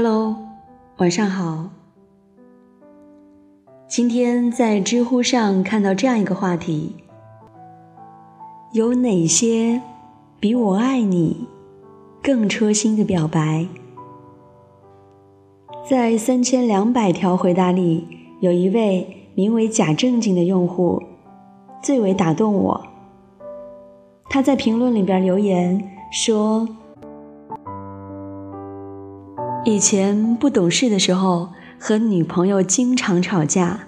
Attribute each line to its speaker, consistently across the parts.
Speaker 1: Hello，晚上好。今天在知乎上看到这样一个话题：有哪些比我爱你更戳心的表白？在三千两百条回答里，有一位名为假正经的用户最为打动我。他在评论里边留言说。以前不懂事的时候，和女朋友经常吵架，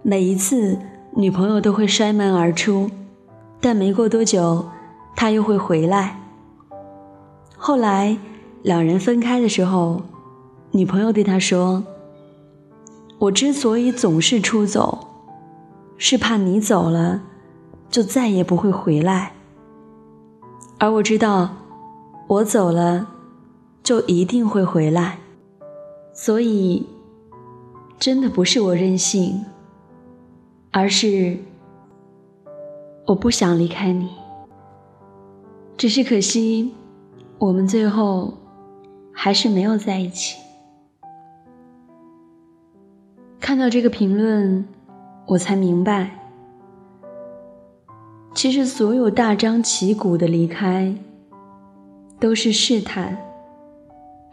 Speaker 1: 每一次女朋友都会摔门而出，但没过多久，他又会回来。后来两人分开的时候，女朋友对他说：“我之所以总是出走，是怕你走了，就再也不会回来。而我知道，我走了。”就一定会回来，所以真的不是我任性，而是我不想离开你。只是可惜，我们最后还是没有在一起。看到这个评论，我才明白，其实所有大张旗鼓的离开，都是试探。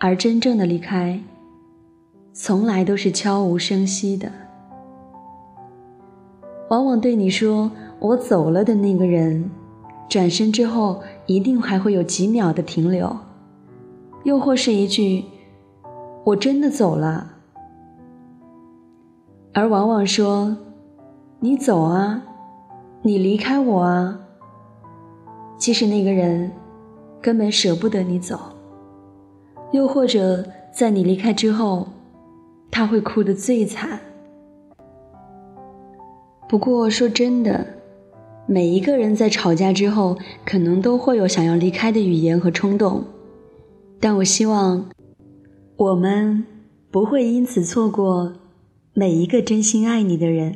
Speaker 1: 而真正的离开，从来都是悄无声息的。往往对你说“我走了”的那个人，转身之后一定还会有几秒的停留，又或是一句“我真的走了”。而往往说“你走啊，你离开我啊”，其实那个人根本舍不得你走。又或者，在你离开之后，他会哭得最惨。不过说真的，每一个人在吵架之后，可能都会有想要离开的语言和冲动。但我希望，我们不会因此错过每一个真心爱你的人。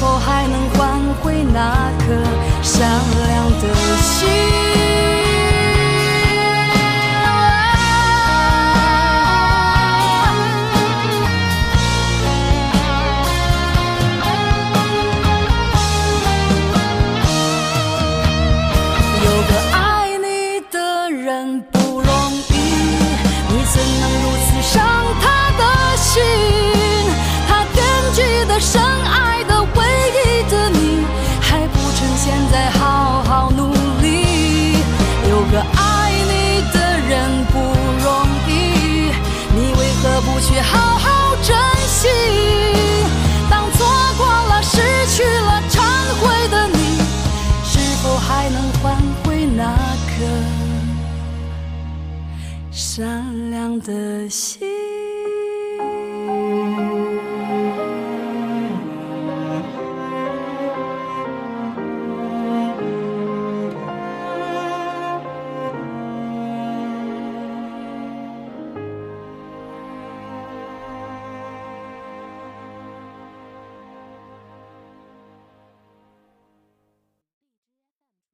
Speaker 2: 否还能换回那颗善良的心？善良的心？